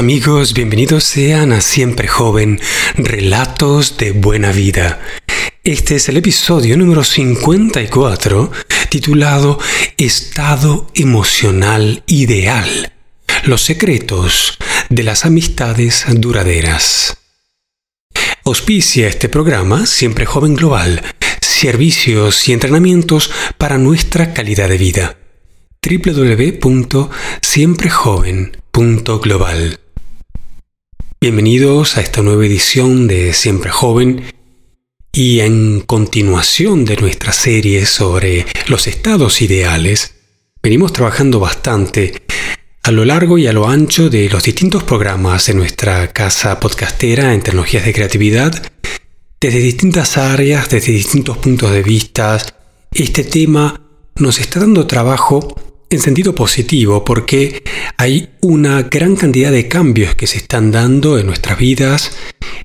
¿qué tal queridos amigos? Bienvenidos sean a Siempre Joven, Relatos de Buena Vida. Este es el episodio número 54 titulado Estado Emocional Ideal. Los secretos de las amistades duraderas. Auspicia este programa Siempre Joven Global, servicios y entrenamientos para nuestra calidad de vida www.siemprejoven.global. Bienvenidos a esta nueva edición de Siempre Joven y en continuación de nuestra serie sobre los estados ideales, venimos trabajando bastante a lo largo y a lo ancho de los distintos programas de nuestra casa podcastera en tecnologías de creatividad, desde distintas áreas, desde distintos puntos de vista. Este tema nos está dando trabajo en sentido positivo porque hay una gran cantidad de cambios que se están dando en nuestras vidas,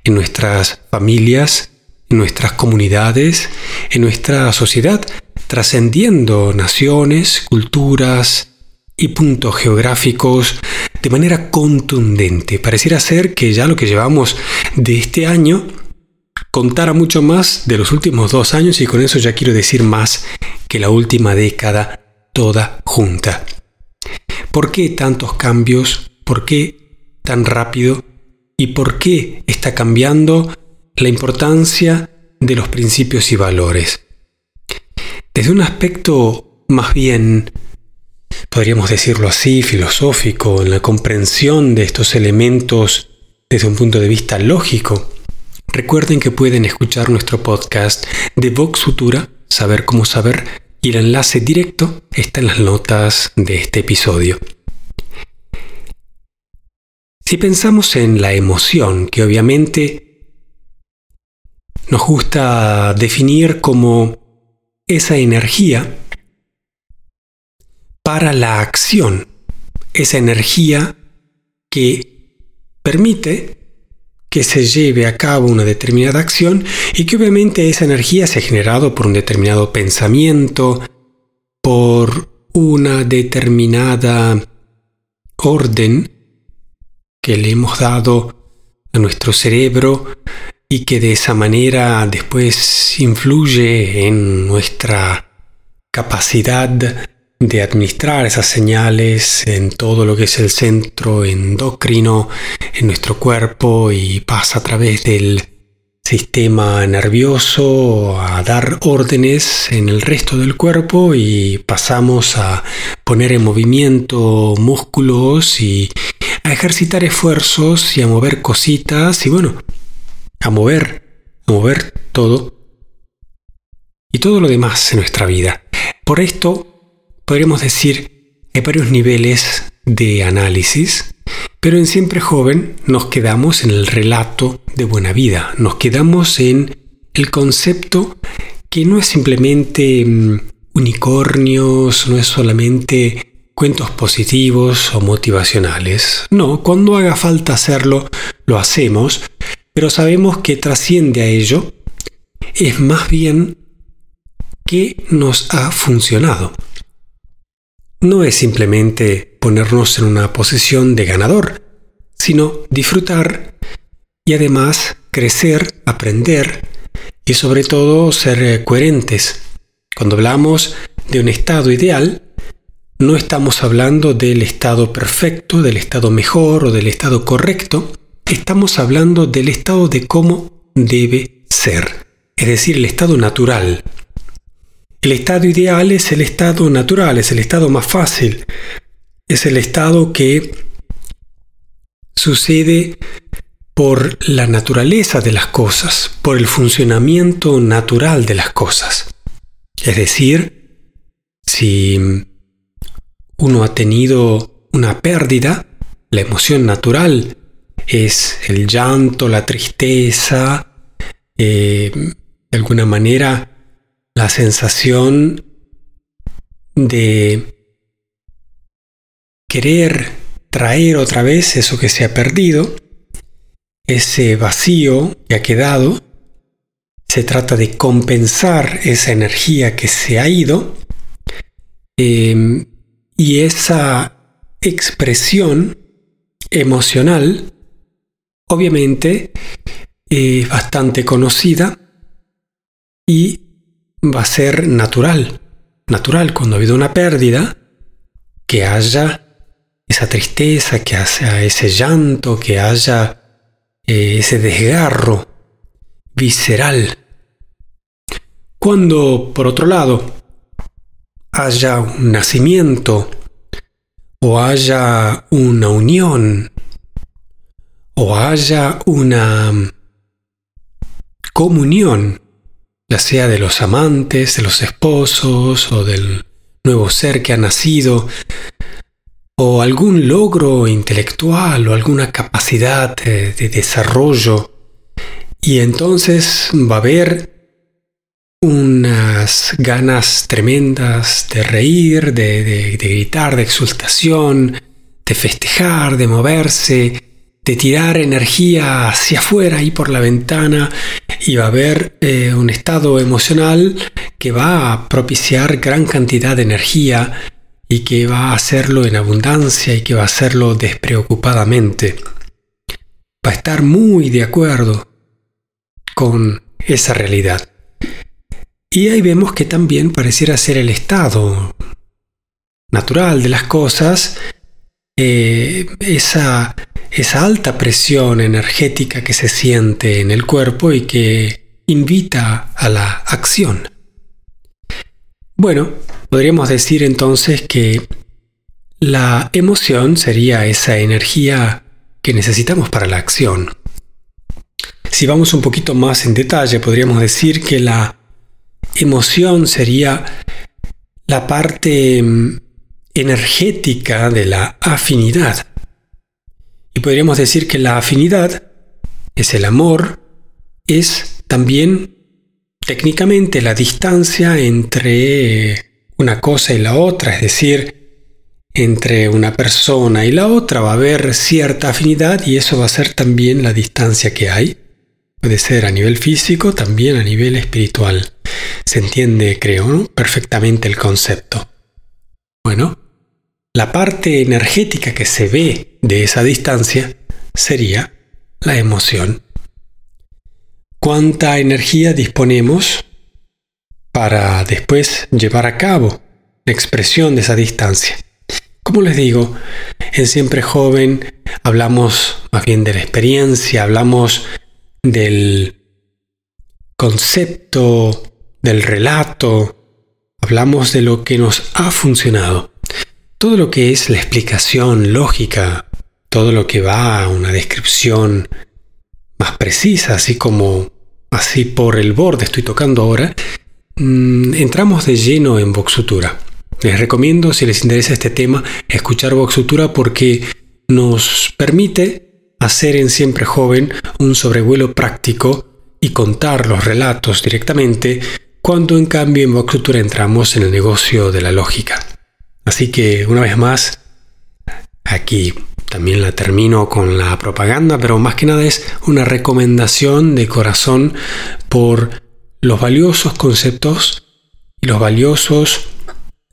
en nuestras familias, en nuestras comunidades, en nuestra sociedad, trascendiendo naciones, culturas y puntos geográficos de manera contundente. Pareciera ser que ya lo que llevamos de este año contara mucho más de los últimos dos años y con eso ya quiero decir más que la última década toda junta. ¿Por qué tantos cambios? ¿Por qué tan rápido? ¿Y por qué está cambiando la importancia de los principios y valores? Desde un aspecto más bien, podríamos decirlo así, filosófico, en la comprensión de estos elementos desde un punto de vista lógico, recuerden que pueden escuchar nuestro podcast de Vox Futura, Saber cómo saber, y el enlace directo está en las notas de este episodio. Si pensamos en la emoción, que obviamente nos gusta definir como esa energía para la acción, esa energía que permite que se lleve a cabo una determinada acción y que obviamente esa energía se ha generado por un determinado pensamiento, por una determinada orden que le hemos dado a nuestro cerebro y que de esa manera después influye en nuestra capacidad de administrar esas señales en todo lo que es el centro endocrino en nuestro cuerpo y pasa a través del sistema nervioso a dar órdenes en el resto del cuerpo y pasamos a poner en movimiento músculos y a ejercitar esfuerzos y a mover cositas y bueno, a mover, a mover todo y todo lo demás en nuestra vida. Por esto podríamos decir hay varios niveles de análisis, pero en Siempre Joven nos quedamos en el relato de buena vida, nos quedamos en el concepto que no es simplemente mm, unicornios, no es solamente cuentos positivos o motivacionales. No, cuando haga falta hacerlo, lo hacemos, pero sabemos que trasciende a ello, es más bien que nos ha funcionado no es simplemente ponernos en una posición de ganador, sino disfrutar y además crecer, aprender y sobre todo ser eh, coherentes. Cuando hablamos de un estado ideal, no estamos hablando del estado perfecto, del estado mejor o del estado correcto, estamos hablando del estado de cómo debe ser, es decir, el estado natural, el estado ideal es el estado natural, es el estado más fácil, es el estado que sucede por la naturaleza de las cosas, por el funcionamiento natural de las cosas. Es decir, si uno ha tenido una pérdida, la emoción natural es el llanto, la tristeza, eh, de alguna manera la sensación de querer traer otra vez eso que se ha perdido, ese vacío que ha quedado, se trata de compensar esa energía que se ha ido em, y esa expresión emocional, obviamente es bastante conocida y va a ser natural. Natural cuando ha habido una pérdida, que haya esa tristeza, que haya ese llanto, que haya eh, ese desgarro visceral. Cuando, por otro lado, haya un nacimiento o haya una unión o haya una comunión, ya sea de los amantes, de los esposos o del nuevo ser que ha nacido, o algún logro intelectual o alguna capacidad de, desarrollo. Y entonces va a haber unas ganas tremendas de reír, de, gritar, de exultación, de festejar, de moverse, de tirar energía hacia afuera y por la ventana y va a haber eh, un estado emocional que va a propiciar gran cantidad de energía y que va a hacerlo en abundancia y que va a hacerlo despreocupadamente. Va a estar muy de acuerdo con esa realidad. Y ahí vemos que también pareciera ser el estado natural de las cosas, eh, esa, esa alta presión energética que se siente en el cuerpo y que invita a la acción. Bueno, podríamos decir entonces que la emoción sería esa energía que necesitamos para la acción. Si vamos un poquito más en detalle, podríamos decir que la emoción sería la parte mm, energética de la afinidad. Y podríamos decir que la afinidad es el amor, es también técnicamente la distancia entre una cosa y la otra, es decir, entre una persona y la otra va a haber cierta afinidad y eso va a ser también la distancia que hay. Puede ser a nivel físico, también a nivel espiritual. Se entiende, creo, perfectamente el concepto. Bueno, la parte energética que se ve de esa distancia sería la emoción cuánta energía disponemos para después llevar a cabo la expresión de esa distancia. Como les digo, en Siempre Joven hablamos más bien de la experiencia, hablamos del concepto, del relato, hablamos de lo que nos ha funcionado. Todo lo que es la explicación lógica, todo lo que va a una descripción más precisa, así como así por el borde estoy tocando ahora, mm, entramos de lleno en Voxutura. Les recomiendo, si les interesa este tema, escuchar Voxutura porque nos permite hacer en Siempre Joven un sobrevuelo práctico y contar los relatos directamente, cuando en cambio en Voxutura entramos en el negocio de la lógica. Así que, una vez más, aquí también la termino con la propaganda, pero más que nada es una recomendación de corazón por los valiosos conceptos y los valiosos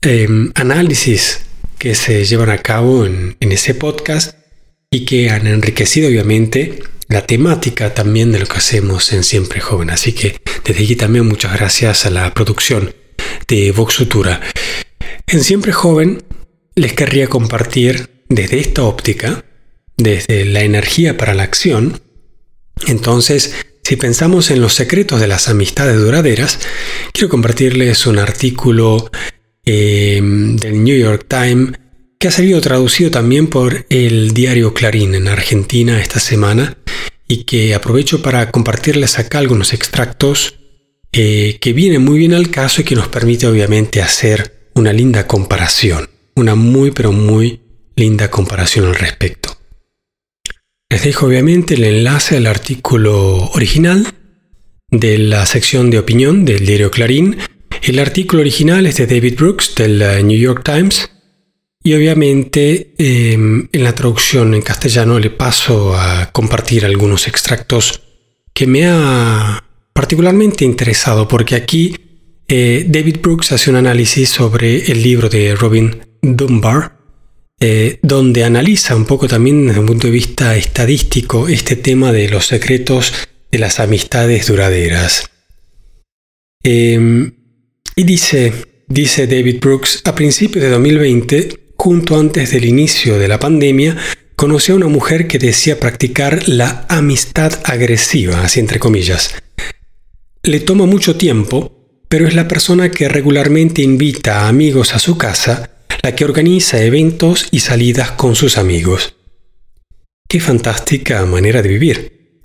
em, análisis que se llevan a cabo en, ese podcast y que han enriquecido obviamente la temática también de lo que hacemos en Siempre Joven. Así que desde aquí también muchas gracias a la producción de Vox Futura. En Siempre Joven les querría compartir desde esta óptica, desde la energía para la acción, entonces, si pensamos en los secretos de las amistades duraderas, quiero compartirles un artículo em, del New York Times que ha salido traducido también por el diario Clarín en Argentina esta semana y que aprovecho para compartirles acá algunos extractos eh, que vienen muy bien al caso y que nos permite obviamente hacer una linda comparación, una muy pero muy linda comparación al respecto. Les dejo obviamente el enlace al artículo original de la sección de opinión del diario Clarín. El artículo original es de David Brooks del eh, New York Times y obviamente em, en la traducción en castellano le paso a compartir algunos extractos que me ha particularmente interesado porque aquí eh, David Brooks hace un análisis sobre el libro de Robin Dunbar eh, donde analiza un poco también desde un punto de vista estadístico este tema de los secretos de las amistades duraderas. Em, y dice, dice David Brooks, a principios de 2020, junto antes del inicio de la pandemia, conoció a una mujer que decía practicar la amistad agresiva, así entre comillas. Le toma mucho tiempo, pero es la persona que regularmente invita a amigos a su casa, la que organiza eventos y salidas con sus amigos. Qué fantástica manera de vivir.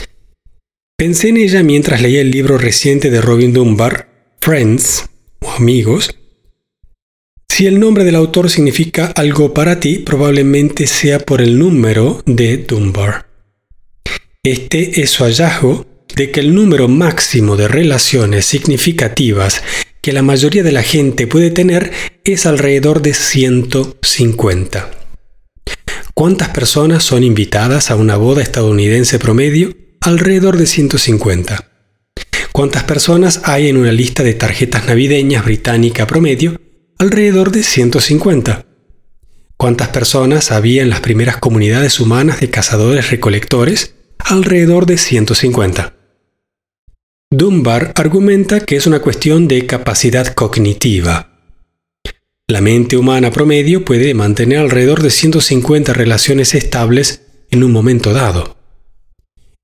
Pensé en ella mientras leía el libro reciente de Robin Dunbar, Friends, o Amigos, si el nombre del autor significa algo para ti, probablemente sea por el número de Dunbar. Este es su hallazgo de que el número máximo de relaciones significativas que la mayoría de la gente puede tener es alrededor de 150. ¿Cuántas personas son invitadas a una boda estadounidense promedio? Alrededor de 150. ¿Cuántas personas hay en una lista de tarjetas navideñas británica promedio? alrededor de 150. ¿Cuántas personas había en las primeras comunidades humanas de cazadores-recolectores? Alrededor de 150. Dunbar argumenta que es una cuestión de capacidad cognitiva. La mente humana promedio puede mantener alrededor de 150 relaciones estables en un momento dado.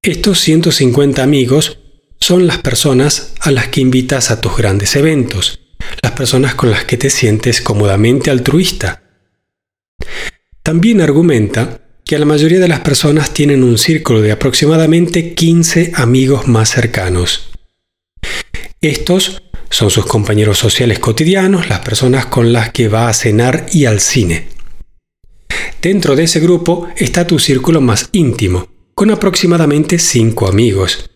Estos 150 amigos son las personas a las que invitas a tus grandes eventos, las personas con las que te sientes cómodamente altruista. También argumenta que la mayoría de las personas tienen un círculo de aproximadamente 15 amigos más cercanos. Estos son sus compañeros sociales cotidianos, las personas con las que va a cenar y al cine. Dentro de ese grupo está tu círculo más íntimo, con aproximadamente 5 amigos.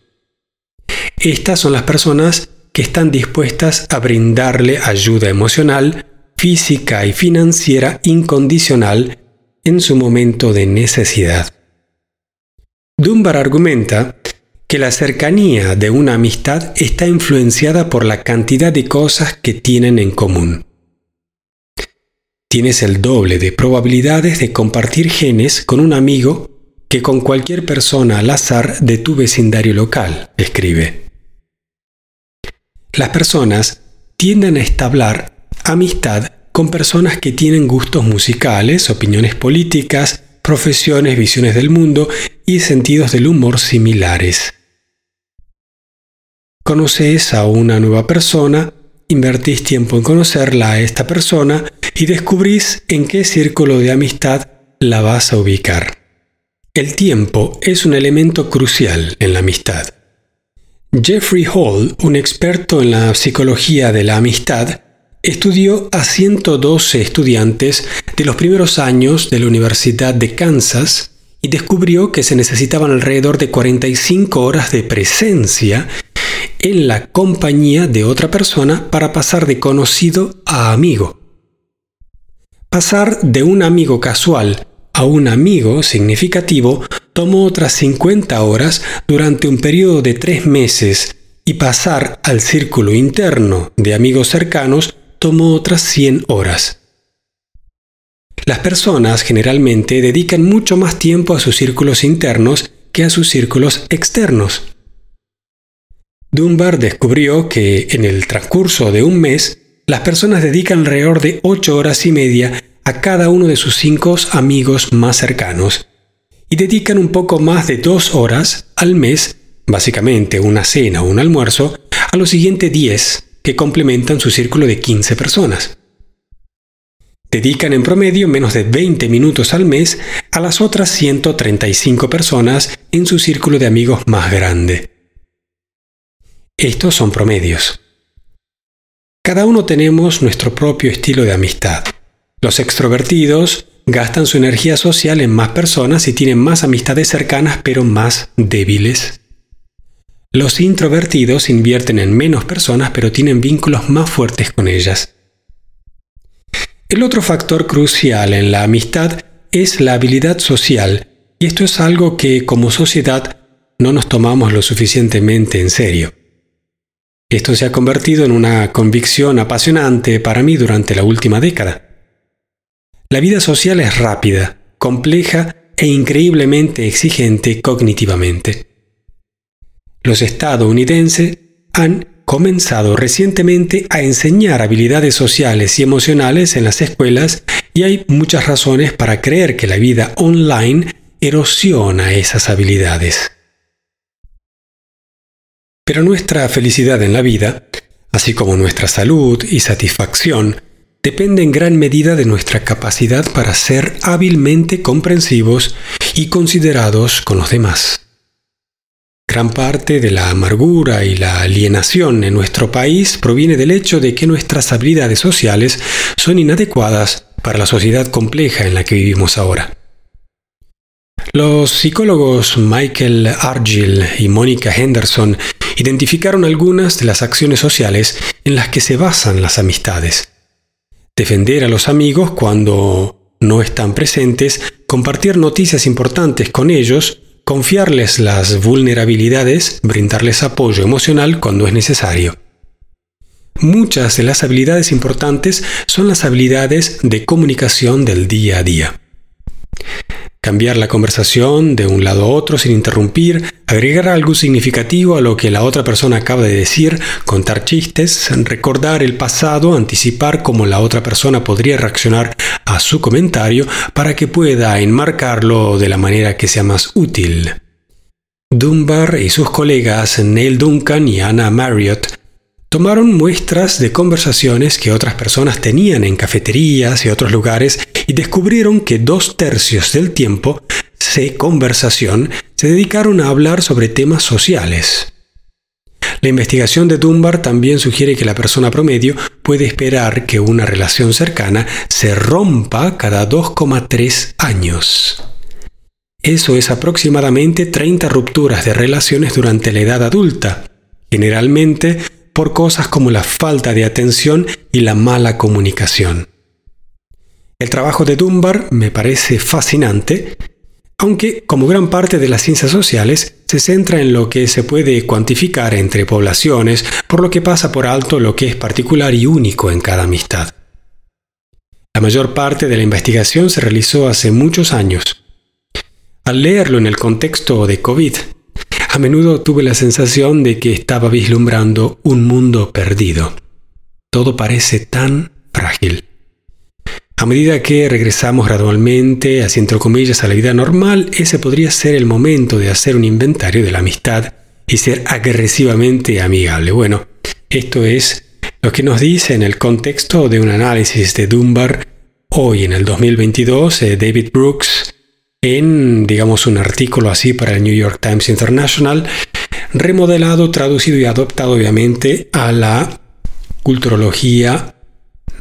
Estas son las personas que están dispuestas a brindarle ayuda emocional, física y financiera incondicional en su momento de necesidad. Dunbar argumenta que la cercanía de una amistad está influenciada por la cantidad de cosas que tienen en común. Tienes el doble de probabilidades de compartir genes con un amigo que con cualquier persona al azar de tu vecindario local, escribe. Las personas tienden a establecer amistad con personas que tienen gustos musicales, opiniones políticas, profesiones, visiones del mundo y sentidos del humor similares. Conoces a una nueva persona, invertís tiempo en conocerla a esta persona y descubrís en qué círculo de amistad la vas a ubicar. El tiempo es un elemento crucial en la amistad. Jeffrey Hall, un experto en la psicología de la amistad, estudió a 112 estudiantes de los primeros años de la Universidad de Kansas y descubrió que se necesitaban alrededor de 45 horas de presencia en la compañía de otra persona para pasar de conocido a amigo. Pasar de un amigo casual a un amigo significativo tomó otras 50 horas durante un periodo de tres meses y pasar al círculo interno de amigos cercanos tomó otras 100 horas. Las personas generalmente dedican mucho más tiempo a sus círculos internos que a sus círculos externos. Dunbar descubrió que en el transcurso de un mes, las personas dedican alrededor de 8 horas y media a cada uno de sus cinco amigos más cercanos y dedican un poco más de dos horas al mes, básicamente una cena o un almuerzo, a los siguientes 10 que complementan su círculo de 15 personas. Dedican en promedio menos de 20 minutos al mes a las otras 135 personas en su círculo de amigos más grande. Estos son promedios. Cada uno tenemos nuestro propio estilo de amistad. Los extrovertidos gastan su energía social en más personas y tienen más amistades cercanas pero más débiles. Los introvertidos invierten en menos personas pero tienen vínculos más fuertes con ellas. El otro factor crucial en la amistad es la habilidad social, y esto es algo que como sociedad no nos tomamos lo suficientemente en serio. Esto se ha convertido en una convicción apasionante para mí durante la última década. La vida social es rápida, compleja e increíblemente exigente cognitivamente. Los estadounidenses han comenzado recientemente a enseñar habilidades sociales y emocionales en las escuelas y hay muchas razones para creer que la vida online erosiona esas habilidades. Pero nuestra felicidad en la vida, así como nuestra salud y satisfacción, depende en gran medida de nuestra capacidad para ser hábilmente comprensivos y considerados con los demás. Gran parte de la amargura y la alienación en nuestro país proviene del hecho de que nuestras habilidades sociales son inadecuadas para la sociedad compleja en la que vivimos ahora. Los psicólogos Michael Argyll y Mónica Henderson identificaron algunas de las acciones sociales en las que se basan las amistades. Defender a los amigos cuando no están presentes, compartir noticias importantes con ellos, confiarles las vulnerabilidades, brindarles apoyo emocional cuando es necesario. Muchas de las habilidades importantes son las habilidades de comunicación del día a día cambiar la conversación de un lado a otro sin interrumpir, agregar algo significativo a lo que la otra persona acaba de decir, contar chistes, recordar el pasado, anticipar cómo la otra persona podría reaccionar a su comentario para que pueda enmarcarlo de la manera que sea más útil. Dunbar y sus colegas Neil Duncan y Anna Marriott Tomaron muestras de conversaciones que otras personas tenían en cafeterías y otros lugares y descubrieron que dos tercios del tiempo de conversación se dedicaron a hablar sobre temas sociales. La investigación de Dunbar también sugiere que la persona promedio puede esperar que una relación cercana se rompa cada 2,3 años. Eso es aproximadamente 30 rupturas de relaciones durante la edad adulta. Generalmente por cosas como la falta de atención y la mala comunicación. El trabajo de Dunbar me parece fascinante, aunque, como gran parte de las ciencias sociales, se centra en lo que se puede cuantificar entre poblaciones, por lo que pasa por alto lo que es particular y único en cada amistad. La mayor parte de la investigación se realizó hace muchos años. Al leerlo en el contexto de COVID, a menudo tuve la sensación de que estaba vislumbrando un mundo perdido. Todo parece tan frágil. A medida que regresamos gradualmente, entre comillas, a la vida normal, ese podría ser el momento de hacer un inventario de la amistad y ser agresivamente amigable. Bueno, esto es lo que nos dice en el contexto de un análisis de Dunbar hoy en el 2022, eh, David Brooks en, digamos, un artículo así para el New York Times International, remodelado, traducido y adoptado obviamente a la culturología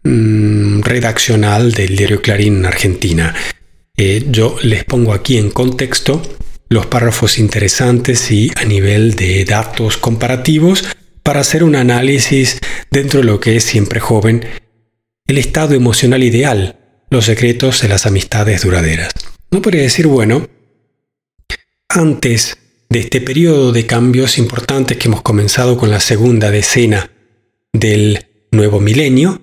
mm, redaccional del diario Clarín en Argentina. Eh, yo les pongo aquí en contexto los párrafos interesantes y a nivel de datos comparativos para hacer un análisis dentro de lo que es siempre joven, el estado emocional ideal, los secretos de las amistades duraderas. No podría decir, bueno, antes de este periodo de cambios importantes que hemos comenzado con la segunda decena del nuevo milenio,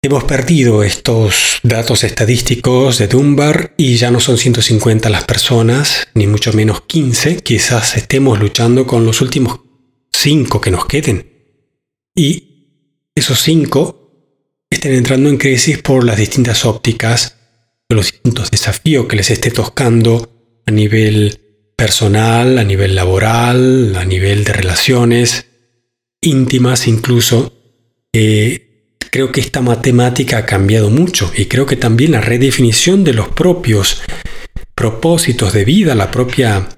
hemos perdido estos datos estadísticos de Dunbar y ya no son 150 las personas, ni mucho menos 15, quizás estemos luchando con los últimos 5 que nos queden. Y esos 5 estén entrando en crisis por las distintas ópticas los distintos desafíos que les esté tocando a nivel personal, a nivel laboral, a nivel de relaciones íntimas incluso. Eh, creo que esta matemática ha cambiado mucho y creo que también la redefinición de los propios propósitos de vida, la propia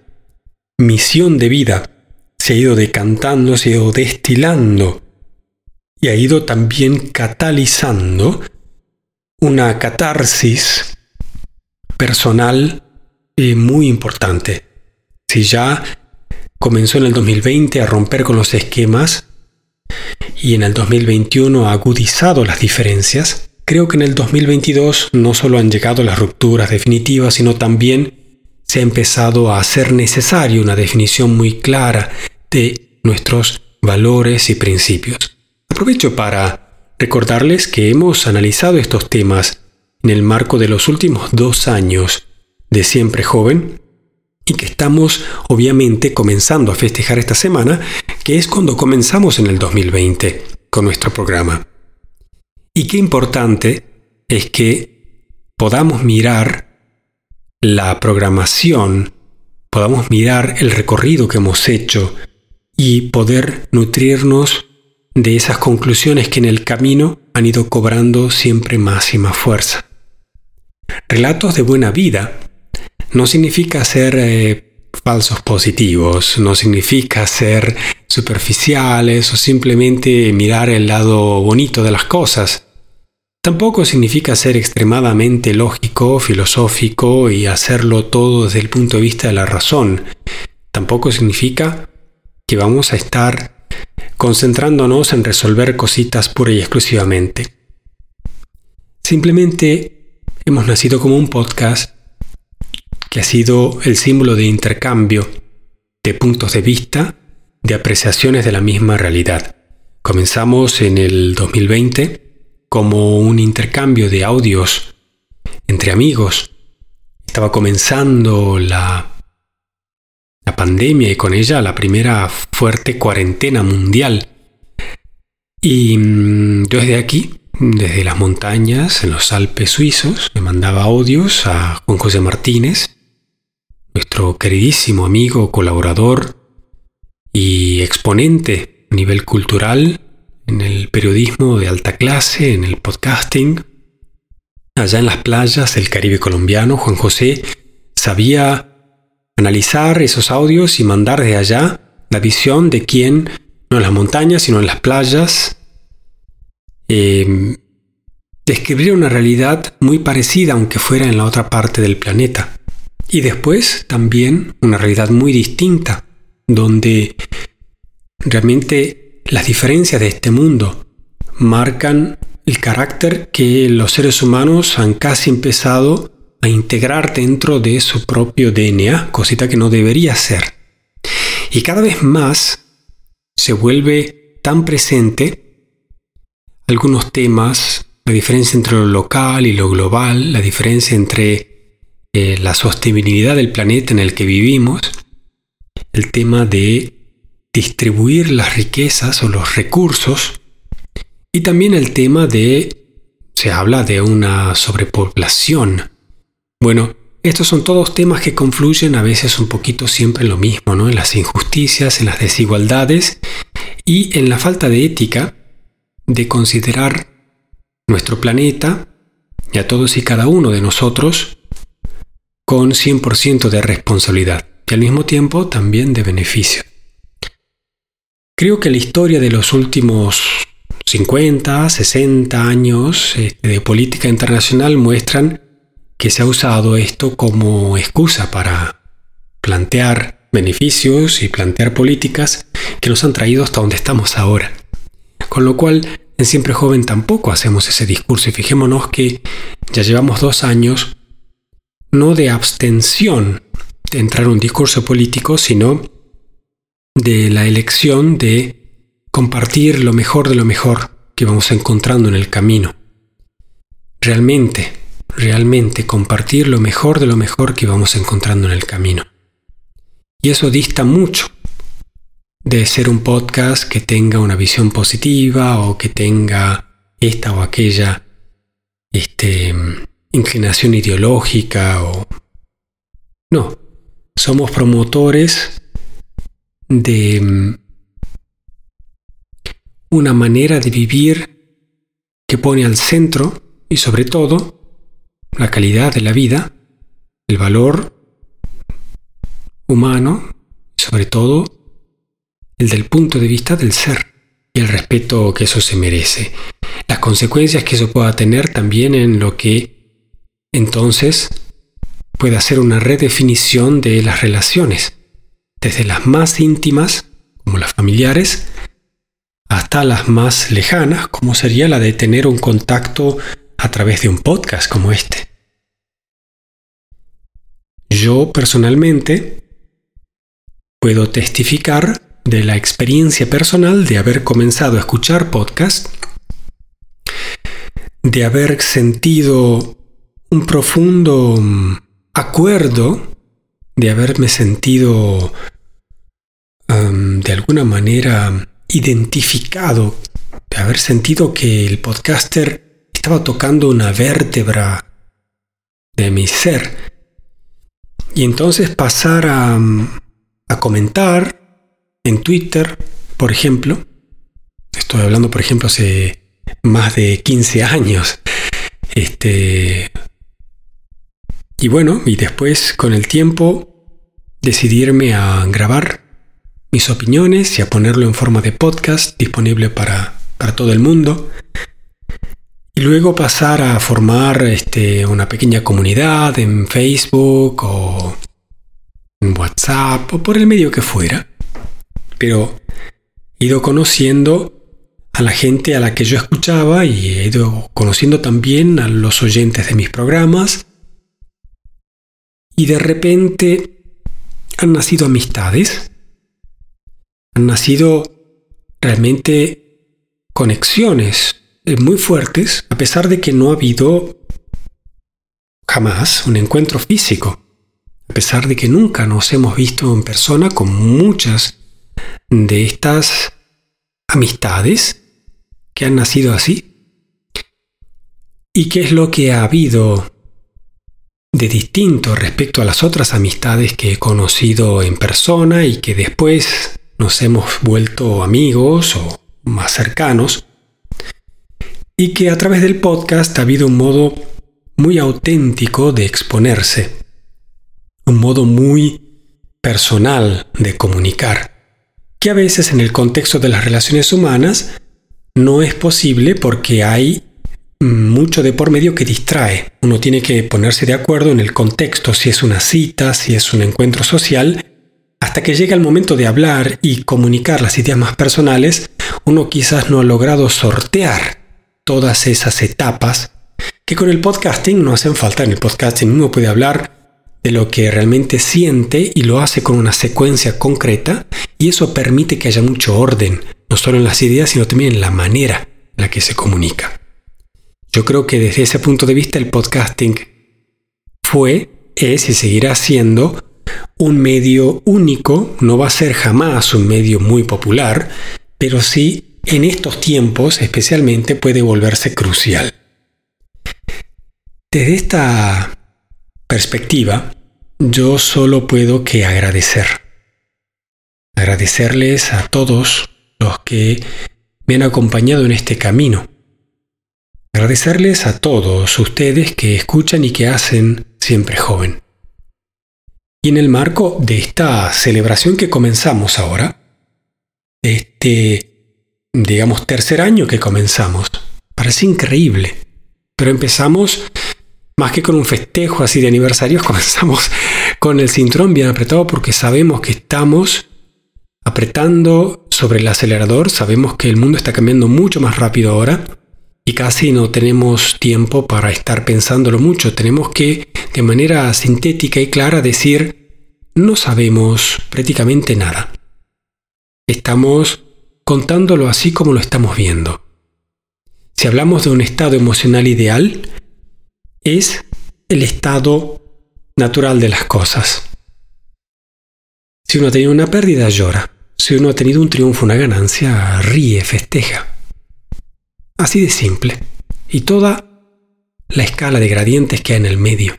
misión de vida, se ha ido decantando, se ha ido destilando y ha ido también catalizando una catarsis personal eh, muy importante. Si ya comenzó en el 2020 a romper con los esquemas y en el 2021 ha agudizado las diferencias, creo que en el 2022 no solo han llegado las rupturas definitivas, sino también se ha empezado a hacer necesario una definición muy clara de nuestros valores y principios. Aprovecho para recordarles que hemos analizado estos temas en el marco de los últimos dos años de Siempre Joven y que estamos obviamente comenzando a festejar esta semana, que es cuando comenzamos en el 2020 con nuestro programa. Y qué importante es que podamos mirar la programación, podamos mirar el recorrido que hemos hecho y poder nutrirnos de esas conclusiones que en el camino han ido cobrando siempre más y más fuerza. Relatos de buena vida no significa ser eh, falsos positivos, no significa ser superficiales o simplemente mirar el lado bonito de las cosas. Tampoco significa ser extremadamente lógico, filosófico y hacerlo todo desde el punto de vista de la razón. Tampoco significa que vamos a estar concentrándonos en resolver cositas pura y exclusivamente. Simplemente hemos nacido como un podcast que ha sido el símbolo de intercambio de puntos de vista, de apreciaciones de la misma realidad. Comenzamos en el 2020 como un intercambio de audios entre amigos. Estaba comenzando la la pandemia y con ella la primera fuerte cuarentena mundial. Y mm, desde aquí, desde las montañas, en los Alpes suizos, me mandaba audios a Juan José Martínez, nuestro queridísimo amigo, colaborador y exponente a nivel cultural en el periodismo de alta clase, en el podcasting. Allá en las playas del Caribe colombiano, Juan José sabía analizar esos audios y mandar de allá la visión de quien, no en las montañas, sino en las playas, eh, describir una realidad muy parecida aunque fuera en la otra parte del planeta. Y después también una realidad muy distinta, donde realmente las diferencias de este mundo marcan el carácter que los seres humanos han casi empezado a integrar dentro de su propio DNA, cosita que no debería ser. Y cada vez más se vuelve tan presente algunos temas, la diferencia entre lo local y lo global, la diferencia entre eh, la sostenibilidad del planeta en el que vivimos, el tema de distribuir las riquezas o los recursos, y también el tema de, se habla de una sobrepoblación bueno, estos son todos temas que confluyen a veces un poquito siempre en lo mismo, ¿no? En las injusticias, en las desigualdades y en la falta de ética de considerar nuestro planeta y a todos y cada uno de nosotros con 100% de responsabilidad y al mismo tiempo también de beneficio. Creo que la historia de los últimos 50, 60 años este, de política internacional muestran que se ha usado esto como excusa para plantear beneficios y plantear políticas que nos han traído hasta donde estamos ahora. Con lo cual, en Siempre Joven tampoco hacemos ese discurso y fijémonos que ya llevamos dos años no de abstención de entrar en un discurso político, sino de la elección de compartir lo mejor de lo mejor que vamos encontrando en el camino. Realmente, realmente compartir lo mejor de lo mejor que vamos encontrando en el camino. Y eso dista mucho de ser un podcast que tenga una visión positiva o que tenga esta o aquella este, inclinación ideológica o... No, somos promotores de mm, una manera de vivir que pone al centro y sobre todo la calidad de la vida, el valor humano sobre todo el del punto de vista del ser y el respeto que eso se merece. Las consecuencias que eso pueda tener también en lo que entonces puede ser una redefinición de las relaciones, desde las más íntimas, como las familiares, hasta las más lejanas, como sería la de tener un contacto a través de un podcast como este. Yo personalmente puedo testificar de la experiencia personal de haber comenzado a escuchar podcast, de haber sentido un profundo mm, acuerdo de haberme sentido de alguna manera identificado, de haber sentido que el podcaster estaba tocando una vértebra de mi ser. Y entonces pasar a, a comentar en Twitter, por ejemplo, estoy hablando por ejemplo hace más de 15 años, este, y bueno, y después con el tiempo decidirme a grabar mis opiniones y a ponerlo en forma de podcast disponible para, para todo el mundo. Y luego pasar a formar este, una pequeña comunidad en Facebook o en WhatsApp o por el medio que fuera. Pero he ido conociendo a la gente a la que yo escuchaba y he ido conociendo también a los oyentes de mis programas. Y de repente han nacido amistades han nacido realmente conexiones muy fuertes, a pesar de que no ha habido jamás un encuentro físico, a pesar de que nunca nos hemos visto en persona con muchas de estas amistades que han nacido así. ¿Y qué es lo que ha habido de distinto respecto a las otras amistades que he conocido en persona y que después nos hemos vuelto amigos o más cercanos y que a través del podcast ha habido un modo muy auténtico de exponerse, un modo muy personal de comunicar, que a veces en el contexto de las relaciones humanas no es posible porque hay mucho de por medio que distrae. Uno tiene que ponerse de acuerdo en el contexto, si es una cita, si es un encuentro social, hasta que llega el momento de hablar y comunicar las ideas más personales, uno quizás no ha logrado sortear todas esas etapas que con el podcasting no hacen falta. En el podcasting uno puede hablar de lo que realmente siente y lo hace con una secuencia concreta y eso permite que haya mucho orden, no solo en las ideas, sino también en la manera en la que se comunica. Yo creo que desde ese punto de vista el podcasting fue, es y seguirá siendo un medio único, no va a ser jamás un medio muy popular, pero sí en estos tiempos especialmente puede volverse crucial. Desde esta perspectiva, yo solo puedo que agradecer. Agradecerles a todos los que me han acompañado en este camino. Agradecerles a todos ustedes que escuchan y que hacen siempre joven. Y en el marco de esta celebración que comenzamos ahora, este, digamos, tercer año que comenzamos, parece increíble, pero empezamos más que con un festejo así de aniversarios, comenzamos con el cinturón bien apretado porque sabemos que estamos apretando sobre el acelerador, sabemos que el mundo está cambiando mucho más rápido ahora y casi no tenemos tiempo para estar pensándolo mucho, tenemos que de manera sintética y clara decir, no sabemos prácticamente nada. Estamos contándolo así como lo estamos viendo. Si hablamos de un estado emocional ideal, es el estado natural de las cosas. Si uno tenido una pérdida, llora. Si uno ha tenido un triunfo, una ganancia, ríe, festeja. Así de simple. Y toda la escala de gradientes que hay en el medio.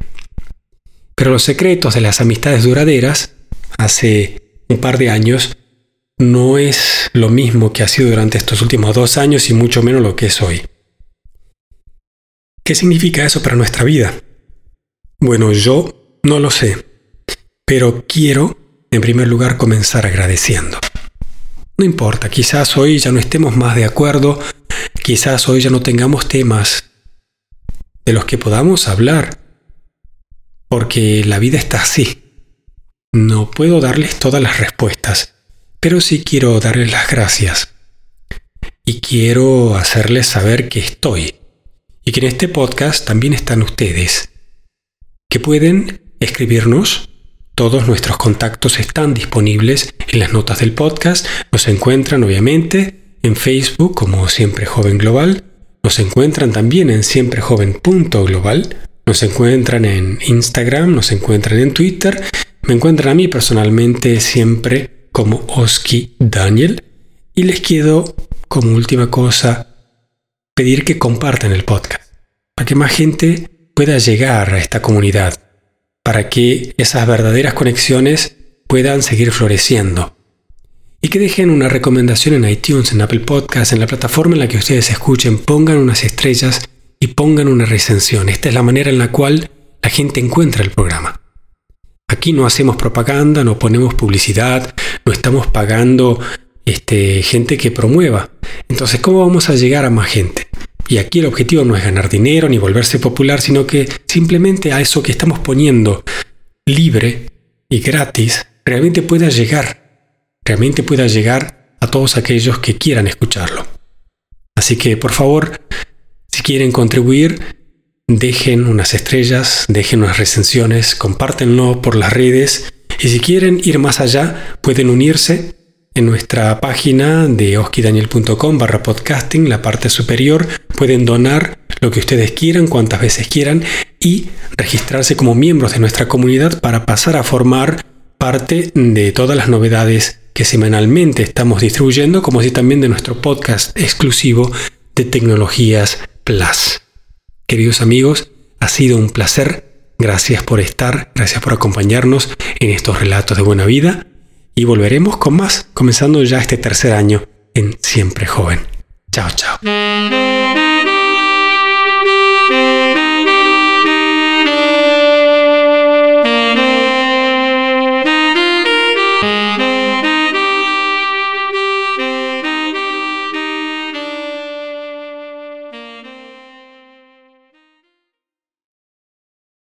Pero los secretos de las amistades duraderas, hace un par de años, no es lo mismo que ha sido durante estos últimos dos años y mucho menos lo que es hoy. ¿Qué significa eso para nuestra vida? Bueno, yo no lo sé, pero quiero, en primer lugar, comenzar agradeciendo. No importa, quizás hoy ya no estemos más de acuerdo, quizás hoy ya no tengamos temas de los que podamos hablar, porque la vida está así. No puedo darles todas las respuestas, pero sí quiero darles las gracias. Y quiero hacerles saber que estoy. Y que en este podcast también están ustedes. Que pueden escribirnos. Todos nuestros contactos están disponibles en las notas del podcast. Nos encuentran obviamente en Facebook como Siempre Joven Global. Nos encuentran también en siemprejoven.global Nos encuentran en Instagram, nos encuentran en Twitter, me encuentran a mí personalmente siempre como Oski Daniel y les quiero como última cosa pedir que compartan el podcast para que más gente pueda llegar a esta comunidad, para que esas verdaderas conexiones puedan seguir floreciendo. Y que dejen una recomendación en iTunes, en Apple Podcasts, en la plataforma en la que ustedes escuchen, pongan unas estrellas y pongan una recensión. Esta es la manera en la cual la gente encuentra el programa. Aquí no hacemos propaganda, no ponemos publicidad, no estamos pagando este, gente que promueva. Entonces, ¿cómo vamos a llegar a más gente? Y aquí el objetivo no es ganar dinero ni volverse popular, sino que simplemente a eso que estamos poniendo libre y gratis realmente pueda llegar, realmente pueda llegar a todos aquellos que quieran escucharlo. Así que por favor, si quieren contribuir, dejen unas estrellas, dejen unas recensiones, compártenlo por las redes y si quieren ir más allá, pueden unirse en nuestra página de oskidaniel.com barra podcasting, la parte superior, pueden donar lo que ustedes quieran, cuantas veces quieran, y registrarse como miembros de nuestra comunidad para pasar a formar parte de todas las novedades que semanalmente estamos distribuyendo, como así también de nuestro podcast exclusivo de Tecnologías Plus. Queridos amigos, ha sido un placer. Gracias por estar, gracias por acompañarnos en estos relatos de buena vida y volveremos con más, comenzando ya este tercer año en Siempre Joven. Chao, chao.